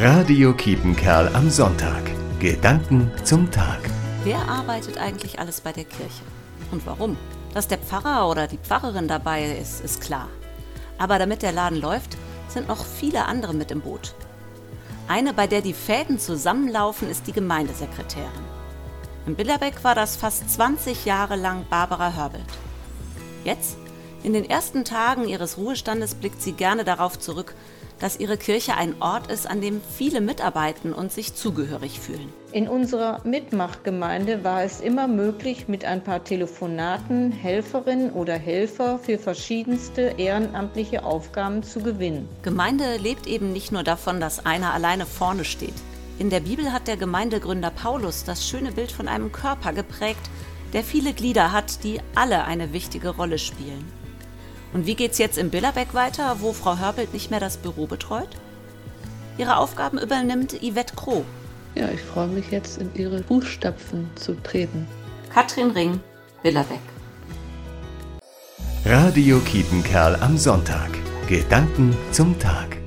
Radio Kiepenkerl am Sonntag. Gedanken zum Tag. Wer arbeitet eigentlich alles bei der Kirche? Und warum? Dass der Pfarrer oder die Pfarrerin dabei ist, ist klar. Aber damit der Laden läuft, sind noch viele andere mit im Boot. Eine, bei der die Fäden zusammenlaufen, ist die Gemeindesekretärin. In Billerbeck war das fast 20 Jahre lang Barbara Hörbelt. Jetzt, in den ersten Tagen ihres Ruhestandes, blickt sie gerne darauf zurück, dass ihre Kirche ein Ort ist, an dem viele mitarbeiten und sich zugehörig fühlen. In unserer Mitmachgemeinde war es immer möglich, mit ein paar Telefonaten Helferinnen oder Helfer für verschiedenste ehrenamtliche Aufgaben zu gewinnen. Gemeinde lebt eben nicht nur davon, dass einer alleine vorne steht. In der Bibel hat der Gemeindegründer Paulus das schöne Bild von einem Körper geprägt, der viele Glieder hat, die alle eine wichtige Rolle spielen. Und wie geht's jetzt im Billerbeck weiter, wo Frau Hörbelt nicht mehr das Büro betreut? Ihre Aufgaben übernimmt Yvette Kroh. Ja, ich freue mich jetzt in ihre Fußstapfen zu treten. Katrin Ring, Billerbeck. Radio Kiepenkerl am Sonntag. Gedanken zum Tag.